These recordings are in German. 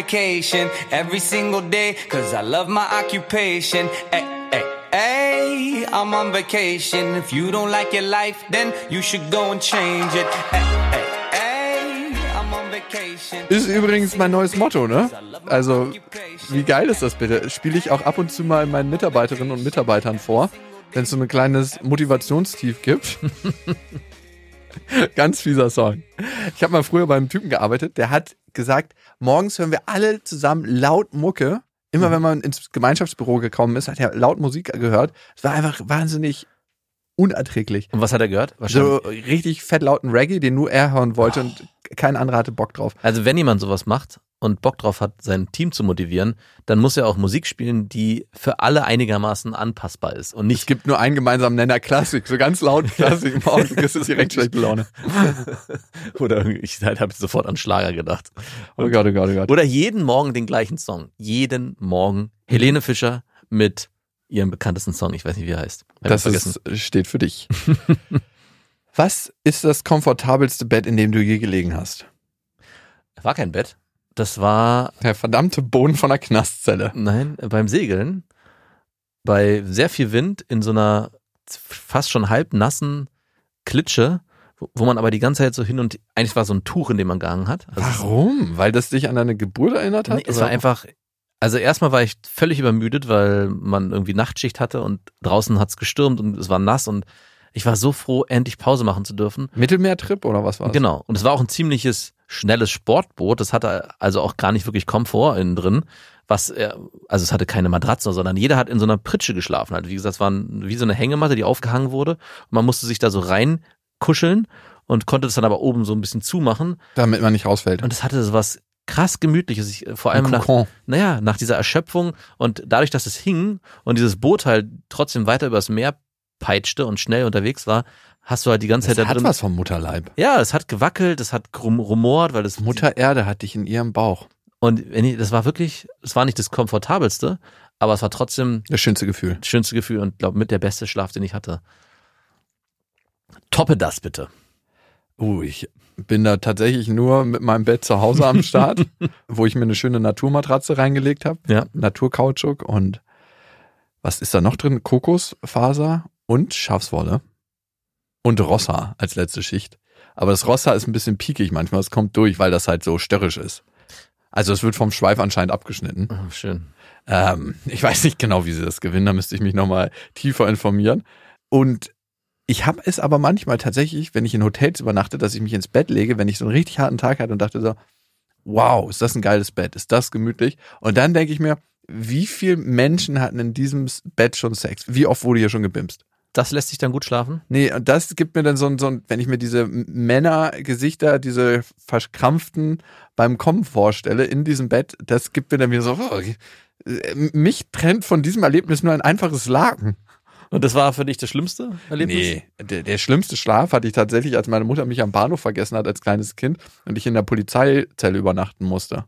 vacation every single day cause I love my occupation. Hey, hey, hey, I'm on vacation. If you don't like your life, then you should go and change it. Hey, hey, hey, I'm on vacation. Ist übrigens mein neues Motto, ne? Also, wie geil ist das bitte? Spiele ich auch ab und zu mal meinen Mitarbeiterinnen und Mitarbeitern vor, wenn es so ein kleines Motivationstief gibt. Ganz fieser Song. Ich habe mal früher beim Typen gearbeitet, der hat gesagt, morgens hören wir alle zusammen laut Mucke. Immer wenn man ins Gemeinschaftsbüro gekommen ist, hat er laut Musik gehört. Es war einfach wahnsinnig unerträglich. Und was hat er gehört? So richtig fett lauten Reggae, den nur er hören wollte und kein anderer hatte Bock drauf. Also wenn jemand sowas macht und Bock drauf hat, sein Team zu motivieren, dann muss er auch Musik spielen, die für alle einigermaßen anpassbar ist und Es nicht gibt nur einen gemeinsamen Nenner Klassik, so ganz laut Klassik morgen, du kriegst direkt schlechte Laune. oder ich habe sofort an Schlager gedacht. Oh Gott, oh Gott, oh Gott. Oder jeden Morgen den gleichen Song. Jeden Morgen Helene Fischer mit ihrem bekanntesten Song, ich weiß nicht, wie er heißt. Hab Das ist, steht für dich. Was ist das komfortabelste Bett, in dem du je gelegen hast? war kein Bett. Das war Der verdammte Boden von der Knastzelle. Nein, beim Segeln, bei sehr viel Wind in so einer fast schon halb nassen Klitsche, wo, man aber die ganze Zeit so hin und eigentlich war so ein Tuch, in dem man gehangen hat. Also Warum? Weil das dich an deine Geburt erinnert hat? Nee, es war einfach, also erstmal war ich völlig übermüdet, weil man irgendwie Nachtschicht hatte und draußen hat's gestürmt und es war nass und ich war so froh, endlich Pause machen zu dürfen. Mittelmeertrip oder was war's? Genau. Und es war auch ein ziemliches schnelles Sportboot. Das hatte also auch gar nicht wirklich Komfort innen drin. Was, er- also es hatte keine Matratze, sondern jeder hat in so einer Pritsche geschlafen. Also wie gesagt, es war wie so eine Hängematte, die aufgehangen wurde. Und man musste sich da so reinkuscheln und konnte das dann aber oben so ein bisschen zumachen. Damit man nicht rausfällt. Und es hatte so was krass gemütliches. Ich, vor allem nach, naja, nach dieser Erschöpfung und dadurch, dass es hing und dieses Boot halt trotzdem weiter übers Meer peitschte und schnell unterwegs war, hast du halt die ganze Das Zeit da hat drin. was vom Mutterleib. Ja, es hat gewackelt, es hat rumort, weil das Mutter Erde hat dich in ihrem Bauch. und wenn ich, das war wirklich, es war nicht das komfortabelste, aber es war trotzdem Das schönste Gefühl. das schönste Gefühl und glaube mit der beste Schlaf, den ich hatte. Toppe das bitte. Uh, ich bin da tatsächlich nur mit meinem Bett zu Hause am Start, wo ich mir eine schöne Naturmatratze reingelegt habe. Ja. Naturkautschuk und was ist da noch drin? Kokosfaser und Schafswolle. Und Rossa als letzte Schicht. Aber das Rossa ist ein bisschen piekig manchmal. Es kommt durch, weil das halt so störrisch ist. Also es wird vom Schweif anscheinend abgeschnitten. Oh, schön. Ähm, ich weiß nicht genau, wie sie das gewinnen, da müsste ich mich nochmal tiefer informieren. Und ich habe es aber manchmal tatsächlich, wenn ich in Hotels übernachte, dass ich mich ins Bett lege, wenn ich so einen richtig harten Tag hatte und dachte so, wow, ist das ein geiles Bett, ist das gemütlich? Und dann denke ich mir, wie viele Menschen hatten in diesem Bett schon Sex? Wie oft wurde hier schon gebimst? Das lässt sich dann gut schlafen? Nee, und das gibt mir dann so ein, so ein wenn ich mir diese Männergesichter, diese verkrampften beim Kommen vorstelle in diesem Bett, das gibt mir dann wieder so, oh, mich trennt von diesem Erlebnis nur ein einfaches Laken. Und das war für dich das schlimmste Erlebnis? Nee, der, der schlimmste Schlaf hatte ich tatsächlich, als meine Mutter mich am Bahnhof vergessen hat als kleines Kind und ich in der Polizeizelle übernachten musste.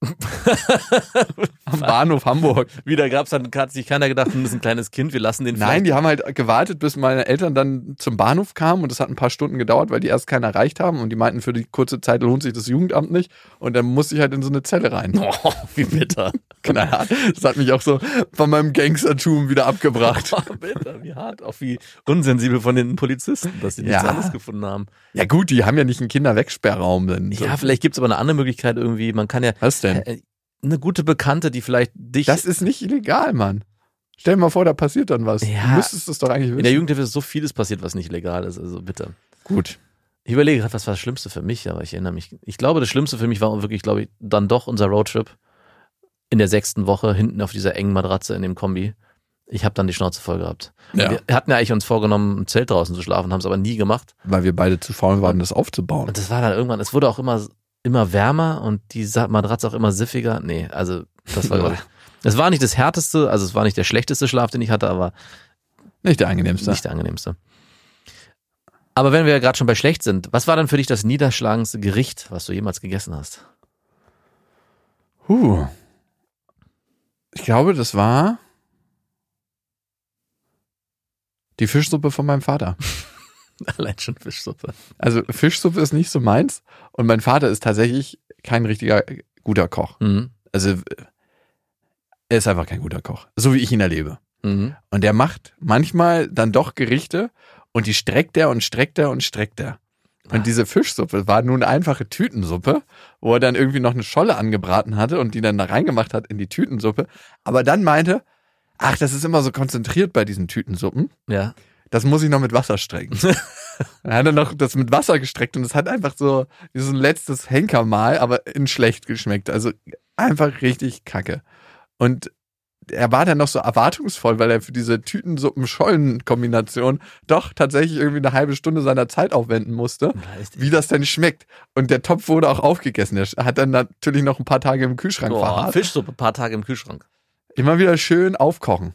am Bahnhof Hamburg. Wieder gab's dann, hat sich keiner gedacht, das ist ein kleines Kind, wir lassen den Nein, die haben halt gewartet, bis meine Eltern dann zum Bahnhof kamen und das hat ein paar Stunden gedauert, weil die erst keinen erreicht haben und die meinten, für die kurze Zeit lohnt sich das Jugendamt nicht und dann musste ich halt in so eine Zelle rein. Oh, wie bitter. Knallhart. Das hat mich auch so von meinem Gangstertum wieder abgebracht. Oh, bitter, wie hart, auch wie unsensibel von den Polizisten, dass sie nichts Ja. anderes gefunden haben. Ja gut, die haben ja nicht einen Kinderwegsperrraum. Ja, vielleicht gibt's aber eine andere Möglichkeit irgendwie. Man kann ja Was denn? Äh, eine gute Bekannte, die vielleicht dich Das ist nicht illegal, Mann. Stell dir mal vor, da passiert dann was. Ja. Du müsstest es doch eigentlich wissen. in der Jugendhilfe ist so vieles passiert, was nicht legal ist. Also bitte. Gut. Ich überlege gerade, was war das Schlimmste für mich, aber ich erinnere mich. Ich glaube, das Schlimmste für mich war wirklich, glaube ich, dann doch unser Roadtrip in der sechsten Woche hinten auf dieser engen Matratze in dem Kombi. Ich habe dann die Schnauze voll gehabt. Ja. Wir hatten ja eigentlich uns vorgenommen, im Zelt draußen zu schlafen, haben es aber nie gemacht. Weil wir beide zu faul waren, das aufzubauen. Und das war dann irgendwann, es wurde auch immer, immer wärmer und die Matratze auch immer siffiger. Nee, also das war, es war nicht das härteste, also es war nicht der schlechteste Schlaf, den ich hatte, aber Nicht der angenehmste. nicht der angenehmste. Aber wenn wir ja gerade schon bei schlecht sind, was war dann für dich das niederschlagendste Gericht, was du jemals gegessen hast? Huh. Ich glaube, das war die Fischsuppe von meinem Vater. Allein schon Fischsuppe. Also Fischsuppe ist nicht so meins und mein Vater ist tatsächlich kein richtiger äh, guter Koch. Mhm. Also äh, er ist einfach kein guter Koch, so wie ich ihn erlebe. Mhm. Und der macht manchmal dann doch Gerichte und die streckt er und streckt er und streckt er. Ah. Und diese Fischsuppe war nun eine einfache Tütensuppe, wo er dann irgendwie noch eine Scholle angebraten hatte und die dann da reingemacht hat in die Tütensuppe. Aber dann meinte, ach, das ist immer so konzentriert bei diesen Tütensuppen. Ja. Das muss ich noch mit Wasser strecken. dann hat er noch das mit Wasser gestreckt und es hat einfach so wie so ein letztes Henkermal, aber in schlecht geschmeckt. Also einfach richtig kacke. Und er war dann noch so erwartungsvoll, weil er für diese Tütensuppen-Schollen-Kombination doch tatsächlich irgendwie eine halbe Stunde seiner Zeit aufwenden musste, wie das denn schmeckt. Und der Topf wurde auch aufgegessen. Er hat dann natürlich noch ein paar Tage im Kühlschrank Boah, verharrt. Fischsuppe, paar Tage im Kühlschrank. Immer wieder schön aufkochen.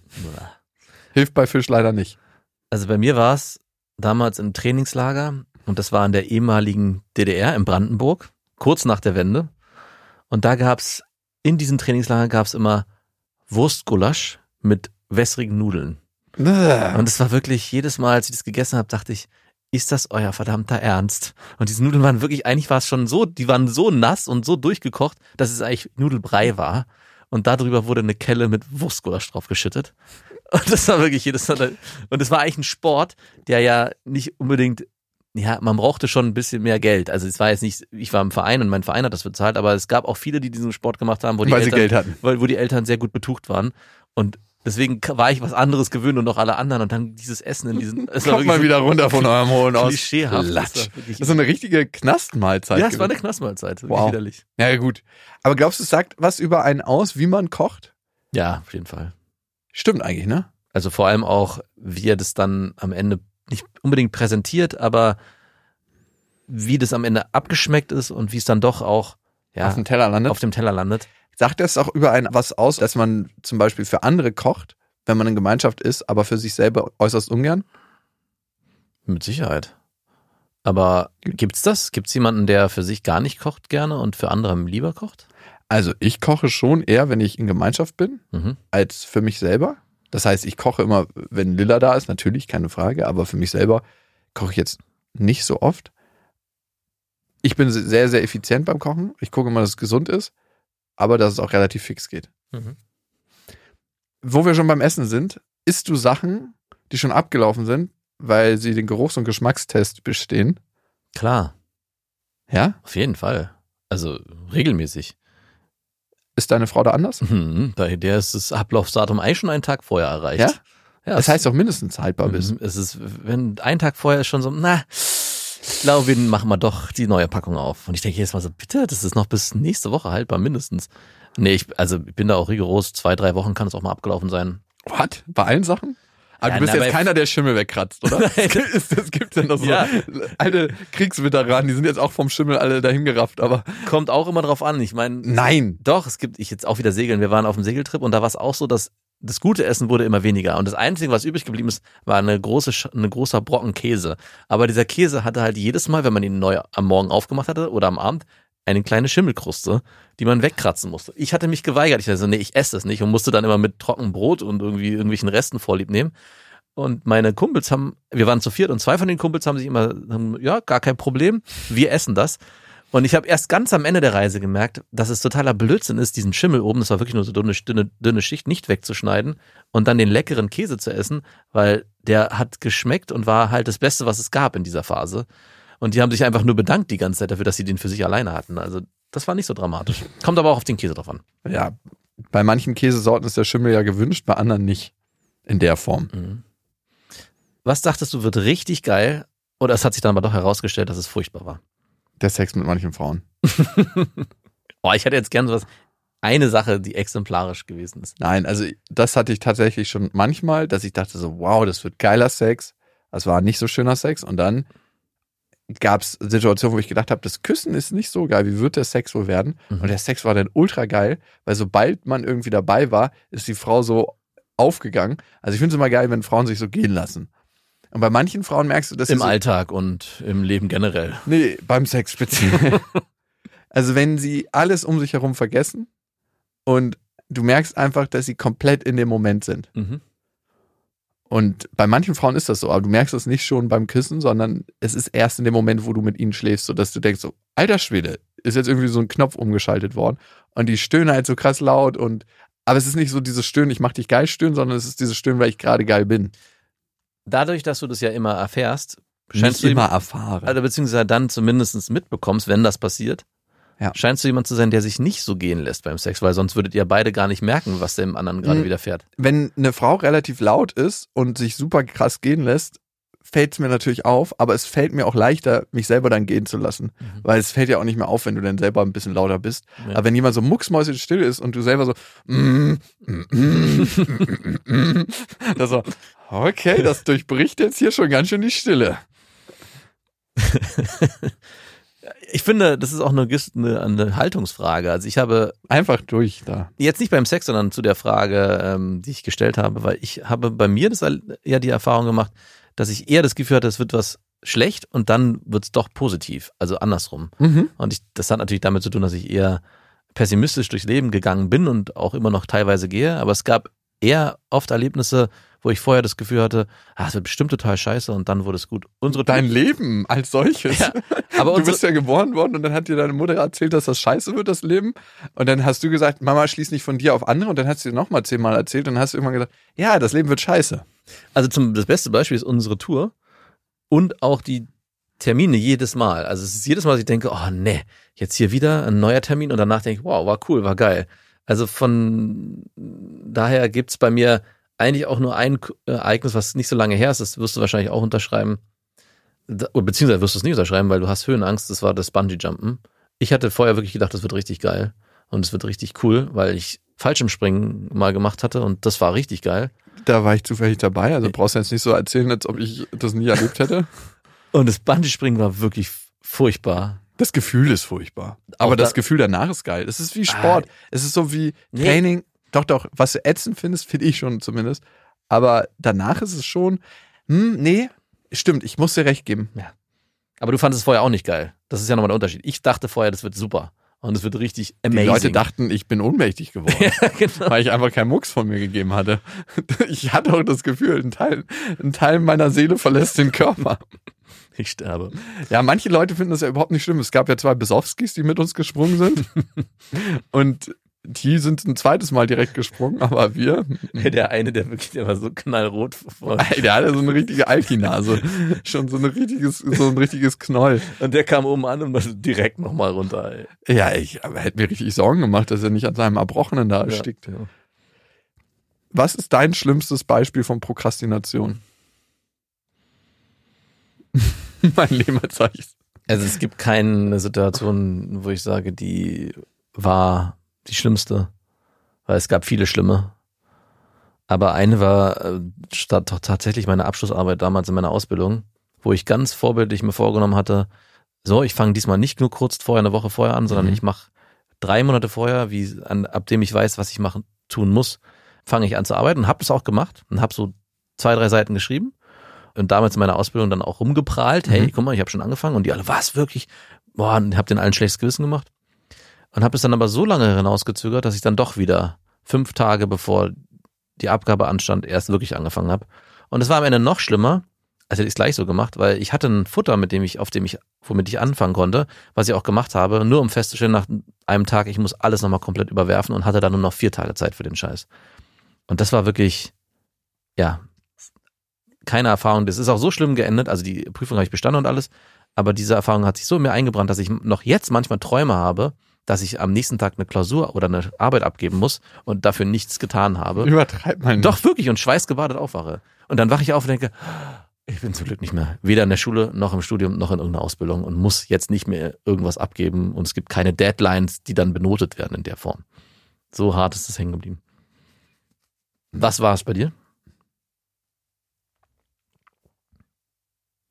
Hilft bei Fisch leider nicht. Also bei mir war es damals im Trainingslager und das war in der ehemaligen DDR in Brandenburg, kurz nach der Wende. Und da gab's in diesem Trainingslager gab's immer Wurstgulasch mit wässrigen Nudeln. Und es war wirklich jedes Mal, als ich das gegessen habe, dachte ich, ist das euer verdammter Ernst? Und diese Nudeln waren wirklich, eigentlich war es schon so, die waren so nass und so durchgekocht, dass es eigentlich Nudelbrei war. Und darüber wurde eine Kelle mit Wurstgulasch drauf geschüttet. Und das war wirklich jedes Mal. Und es war eigentlich ein Sport, der ja nicht unbedingt, ja, man brauchte schon ein bisschen mehr Geld. Also es war jetzt nicht, ich war im Verein und mein Verein hat das bezahlt, aber es gab auch viele, die diesen Sport gemacht haben, wo die Weil sie Eltern, Geld hatten. weil, wo die Eltern sehr gut betucht waren. Und deswegen war ich was anderes gewöhnt und noch alle anderen. Und dann dieses Essen in diesen. Es Kommt mal wirklich wieder runter von eurem hohen aus. klischeehaft. Das Latsch. ist so eine richtige Knastmahlzeit. ja, es war eine. Knastmahlzeit. Wow. widerlich. Ja, gut. Aber glaubst du, es sagt was über einen aus, wie man kocht? Ja, auf jeden Fall. Stimmt eigentlich, ne? Also vor allem auch, wie er das dann am Ende nicht unbedingt präsentiert, aber wie das am Ende abgeschmeckt ist und wie es dann doch auch ja, Auf dem Teller landet. auf dem Teller landet. Sagt das auch über einen was aus, dass man zum Beispiel für andere kocht, wenn man in Gemeinschaft ist, aber für sich selber äußerst ungern? Mit Sicherheit. Aber gibt's das? Gibt's jemanden, der für sich gar nicht kocht gerne und für andere lieber kocht? Also ich koche schon eher, wenn ich in Gemeinschaft bin, Mhm. als für mich selber. Das heißt, ich koche immer, wenn Lilla da ist, natürlich, keine Frage, aber für mich selber koche ich jetzt nicht so oft. Ich bin sehr, sehr effizient beim Kochen. Ich gucke immer, dass es gesund ist, aber dass es auch relativ fix geht. Mhm. Wo wir schon beim Essen sind, isst du Sachen, die schon abgelaufen sind, weil sie den Geruchs- und Geschmackstest bestehen? Klar, Ja? auf jeden Fall. Also regelmäßig. Ist deine Frau da anders? Mhm. Bei der ist das Ablaufsdatum eigentlich schon einen Tag vorher erreicht. Ja? ja Das heißt auch mindestens haltbar bist. Mhm. Es ist, wenn ein Tag vorher ist schon so, na, ich glaube, wir machen mal doch die neue Packung auf. Und ich denke jetzt mal so, bitte, das ist noch bis nächste Woche haltbar mindestens. Nee, ich, also ich bin da auch rigoros. Zwei, drei Wochen kann es auch mal abgelaufen sein. What? Bei allen Sachen? Aber Ja, du bist na, jetzt keiner, der Schimmel wegkratzt, oder? das, das gibt ja noch so Ja. alte Kriegsveteranen, die sind jetzt auch vom Schimmel alle dahin gerafft, aber Kommt auch immer drauf an. Ich meine, nein. doch, es gibt, ich jetzt auch wieder segeln. Wir waren auf dem Segeltrip und da war es auch so, dass das gute Essen wurde immer weniger. Und das Einzige, was übrig geblieben ist, war eine große, eine großer Brocken Käse. Aber dieser Käse hatte halt jedes Mal, wenn man ihn neu am Morgen aufgemacht hatte oder am Abend, eine kleine Schimmelkruste, die man wegkratzen musste. Ich hatte mich geweigert. Ich dachte so, nee, ich esse das nicht und musste dann immer mit trockenem Brot und irgendwie irgendwelchen Resten vorlieb nehmen. Und meine Kumpels haben, wir waren zu viert und zwei von den Kumpels haben sich immer, haben, ja, gar kein Problem, wir essen das. Und ich habe erst ganz am Ende der Reise gemerkt, dass es totaler Blödsinn ist, diesen Schimmel oben, das war wirklich nur so dünne, dünne, dünne Schicht, nicht wegzuschneiden und dann den leckeren Käse zu essen, weil der hat geschmeckt und war halt das Beste, was es gab in dieser Phase. Und die haben sich einfach nur bedankt die ganze Zeit dafür, dass sie den für sich alleine hatten. Also das war nicht so dramatisch. Kommt aber auch auf den Käse drauf an. Ja, bei manchen Käsesorten ist der Schimmel ja gewünscht, bei anderen nicht. In der Form. Mhm. Was dachtest du, wird richtig geil? Oder es hat sich dann aber doch herausgestellt, dass es furchtbar war. Der Sex mit manchen Frauen. Oh, ich hätte jetzt gern sowas, eine Sache, die exemplarisch gewesen ist. Nein, also das hatte ich tatsächlich schon manchmal, dass ich dachte so, wow, das wird geiler Sex. Das war nicht so schöner Sex. Und dann gab es Situationen, wo ich gedacht habe, das Küssen ist nicht so geil. Wie wird der Sex wohl werden? Mhm. Und der Sex war dann ultra geil, weil sobald man irgendwie dabei war, ist die Frau so aufgegangen. Also ich finde es immer geil, wenn Frauen sich so gehen lassen. Und bei manchen Frauen merkst du, dass sie Im so, Alltag und im Leben generell. Nee, beim Sex speziell. also wenn sie alles um sich herum vergessen und du merkst einfach, dass sie komplett in dem Moment sind. Mhm. Und bei manchen Frauen ist das so, aber du merkst es nicht schon beim Küssen, sondern es ist erst in dem Moment, wo du mit ihnen schläfst, sodass du denkst so, alter Schwede, ist jetzt irgendwie so ein Knopf umgeschaltet worden. Und die stöhnen halt so krass laut und aber es ist nicht so dieses Stöhnen, ich mach dich geil stöhnen, sondern es ist dieses Stöhnen, weil ich gerade geil bin. Dadurch, dass du das ja immer erfährst, Nicht scheinst du immer erfahren. also beziehungsweise dann zumindest mitbekommst, wenn das passiert, Ja. scheinst du jemand zu sein, der sich nicht so gehen lässt beim Sex, weil sonst würdet ihr beide gar nicht merken, was dem anderen gerade Mhm. widerfährt. Wenn eine Frau relativ laut ist und sich super krass gehen lässt, fällt es mir natürlich auf, aber es fällt mir auch leichter, mich selber dann gehen zu lassen. Weil es fällt ja auch nicht mehr auf, wenn du dann selber ein bisschen lauter bist. Ja. Aber wenn jemand so mucksmäuschenstill ist und du selber so, mm, mm, mm, mm, mm, mm, das so, okay, das durchbricht jetzt hier schon ganz schön die Stille. Ich finde, das ist auch eine, eine, eine Haltungsfrage. Also ich habe Einfach durch da. jetzt nicht beim Sex, sondern zu der Frage, ähm, die ich gestellt habe, weil ich habe bei mir das ja die Erfahrung gemacht, dass ich eher das Gefühl hatte, es wird was schlecht und dann wird es doch positiv, also andersrum. Mhm. Und ich, das hat natürlich damit zu tun, dass ich eher pessimistisch durchs Leben gegangen bin und auch immer noch teilweise gehe. Aber es gab eher oft Erlebnisse, wo ich vorher das Gefühl hatte, ah, es wird bestimmt total scheiße und dann wurde es gut. Unsere Dein Leben als solches. Ja, aber du bist ja geboren worden und dann hat dir deine Mutter erzählt, dass das scheiße wird, das Leben. Und dann hast du gesagt, Mama, schließ nicht von dir auf andere. Und dann hat sie dir nochmal zehnmal erzählt und dann hast du irgendwann gesagt, ja, das Leben wird scheiße. Also zum, das beste Beispiel ist unsere Tour und auch die Termine jedes Mal. Also es ist jedes Mal, dass ich denke, oh nee, jetzt hier wieder ein neuer Termin und danach denke ich, wow, war cool, war geil. Also von daher gibt's bei mir eigentlich auch nur ein Ereignis, was nicht so lange her ist, das wirst du wahrscheinlich auch unterschreiben. Beziehungsweise wirst du es nicht unterschreiben, weil du hast Höhenangst, das war das Bungee-Jumpen. Ich hatte vorher wirklich gedacht, das wird richtig geil und es wird richtig cool, weil ich Fallschirmspringen mal gemacht hatte und das war richtig geil. Da war ich zufällig dabei. Also brauchst du jetzt nicht so erzählen, als ob ich das nie erlebt hätte. Und das Bungee-Springen war wirklich furchtbar. Das Gefühl ist furchtbar. Aber Auch das da- Gefühl danach ist geil. Es ist wie Sport. es ist so wie Nee. Training. Doch, doch, was du ätzend findest, finde ich schon zumindest. Aber danach ist es schon, hm, nee, stimmt, ich muss dir recht geben. Aber du fandest es vorher auch nicht geil. Das ist ja nochmal der Unterschied. Ich dachte vorher, das wird super. Und es wird richtig Die amazing. Leute dachten, ich bin ohnmächtig geworden. ja, genau. weil ich einfach keinen Mucks von mir gegeben hatte. Ich hatte auch das Gefühl, ein Teil, ein Teil meiner Seele verlässt den Körper. Ich sterbe. Ja, manche Leute finden das ja überhaupt nicht schlimm. Es gab ja zwei Besowskis, die mit uns gesprungen sind. Und die sind ein zweites Mal direkt gesprungen, aber wir, Der eine, der wirklich, war so knallrot vor. ey, der hatte so eine richtige Alki-Nase. Schon so, ein richtiges, so ein richtiges Knoll. Und der kam oben an und war direkt nochmal runter. Ey. Ja, ich aber hätte mir richtig Sorgen gemacht, dass er nicht an seinem Erbrochenen da erstickt. Ja. Was ist dein schlimmstes Beispiel von Prokrastination? mein Leben solches. Also es gibt keine Situation, wo ich sage, die war die schlimmste. Weil es gab viele schlimme. Aber eine war äh, tatsächlich meine Abschlussarbeit damals in meiner Ausbildung, wo ich ganz vorbildlich mir vorgenommen hatte, so, ich fange diesmal nicht nur kurz vorher, eine Woche vorher an, sondern Mhm. ich mache drei Monate vorher, wie an, ab dem ich weiß, was ich machen tun muss, fange ich an zu arbeiten und habe das auch gemacht und habe so zwei, drei Seiten geschrieben und damals in meiner Ausbildung dann auch rumgeprahlt, hey, Mhm. guck mal, ich habe schon angefangen und die alle, was, wirklich? Boah, und hab den allen schlechtes Gewissen gemacht. Und habe es dann aber so lange hinausgezögert, dass ich dann doch wieder fünf Tage bevor die Abgabe anstand, erst wirklich angefangen habe. Und es war am Ende noch schlimmer, als hätte ich es gleich so gemacht, weil ich hatte ein Futter, mit dem ich, auf dem ich, womit ich anfangen konnte, was ich auch gemacht habe, nur um festzustellen, nach einem Tag, ich muss alles nochmal komplett überwerfen und hatte dann nur noch vier Tage Zeit für den Scheiß. Und das war wirklich, ja, keine Erfahrung. Das ist auch so schlimm geendet. Also die Prüfung habe ich bestanden und alles. Aber diese Erfahrung hat sich so in mir eingebrannt, dass ich noch jetzt manchmal Träume habe, dass ich am nächsten Tag eine Klausur oder eine Arbeit abgeben muss und dafür nichts getan habe. Übertreib mal nicht. Doch, wirklich. Und schweißgebadet aufwache. Und dann wache ich auf und denke, ich bin zum Glück nicht mehr. Weder in der Schule, noch im Studium, noch in irgendeiner Ausbildung und muss jetzt nicht mehr irgendwas abgeben. Und es gibt keine Deadlines, die dann benotet werden in der Form. So hart ist es hängen geblieben. Was war es bei dir?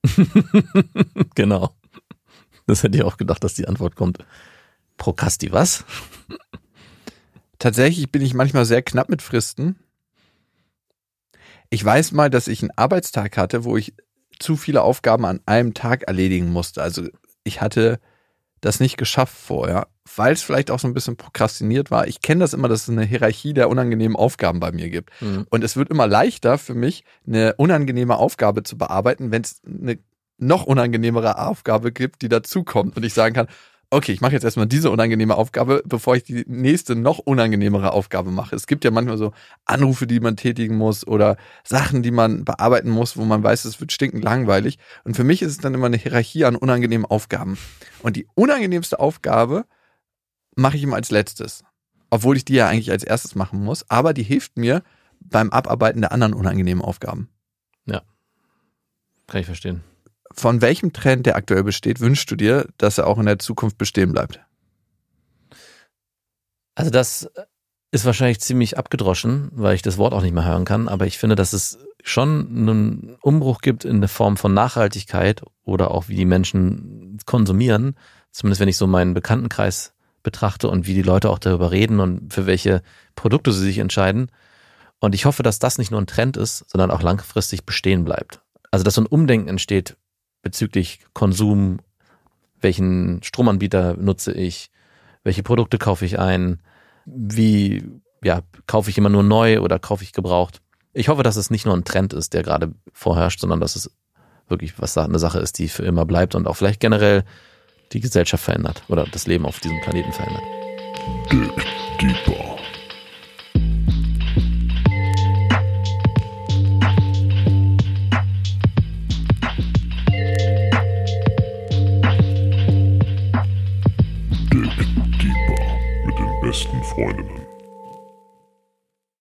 genau. Das hätte ich auch gedacht, dass die Antwort kommt. Prokasti, was? Tatsächlich bin ich manchmal sehr knapp mit Fristen. Ich weiß mal, dass ich einen Arbeitstag hatte, wo ich zu viele Aufgaben an einem Tag erledigen musste. Also ich hatte das nicht geschafft vorher, weil es vielleicht auch so ein bisschen prokrastiniert war. Ich kenne das immer, dass es eine Hierarchie der unangenehmen Aufgaben bei mir gibt. Mhm. Und es wird immer leichter für mich, eine unangenehme Aufgabe zu bearbeiten, wenn es eine noch unangenehmere Aufgabe gibt, die dazukommt und ich sagen kann, okay, ich mache jetzt erstmal diese unangenehme Aufgabe, bevor ich die nächste noch unangenehmere Aufgabe mache. Es gibt ja manchmal so Anrufe, die man tätigen muss oder Sachen, die man bearbeiten muss, wo man weiß, es wird stinkend langweilig. Und für mich ist es dann immer eine Hierarchie an unangenehmen Aufgaben. Und die unangenehmste Aufgabe mache ich immer als letztes. Obwohl ich die ja eigentlich als erstes machen muss. Aber die hilft mir beim Abarbeiten der anderen unangenehmen Aufgaben. Ja. Kann ich verstehen. Von welchem Trend, der aktuell besteht, wünschst du dir, dass er auch in der Zukunft bestehen bleibt? Also das ist wahrscheinlich ziemlich abgedroschen, weil ich das Wort auch nicht mehr hören kann, aber ich finde, dass es schon einen Umbruch gibt in der Form von Nachhaltigkeit oder auch wie die Menschen konsumieren. Zumindest wenn ich so meinen Bekanntenkreis betrachte und wie die Leute auch darüber reden und für welche Produkte sie sich entscheiden. Und ich hoffe, dass das nicht nur ein Trend ist, sondern auch langfristig bestehen bleibt. Also dass so ein Umdenken entsteht bezüglich Konsum, welchen Stromanbieter nutze ich, welche Produkte kaufe ich ein, wie ja, kaufe ich immer nur neu oder kaufe ich gebraucht. Ich hoffe, dass es nicht nur ein Trend ist, der gerade vorherrscht, sondern dass es wirklich was eine Sache ist, die für immer bleibt und auch vielleicht generell die Gesellschaft verändert oder das Leben auf diesem Planeten verändert. Dick. point in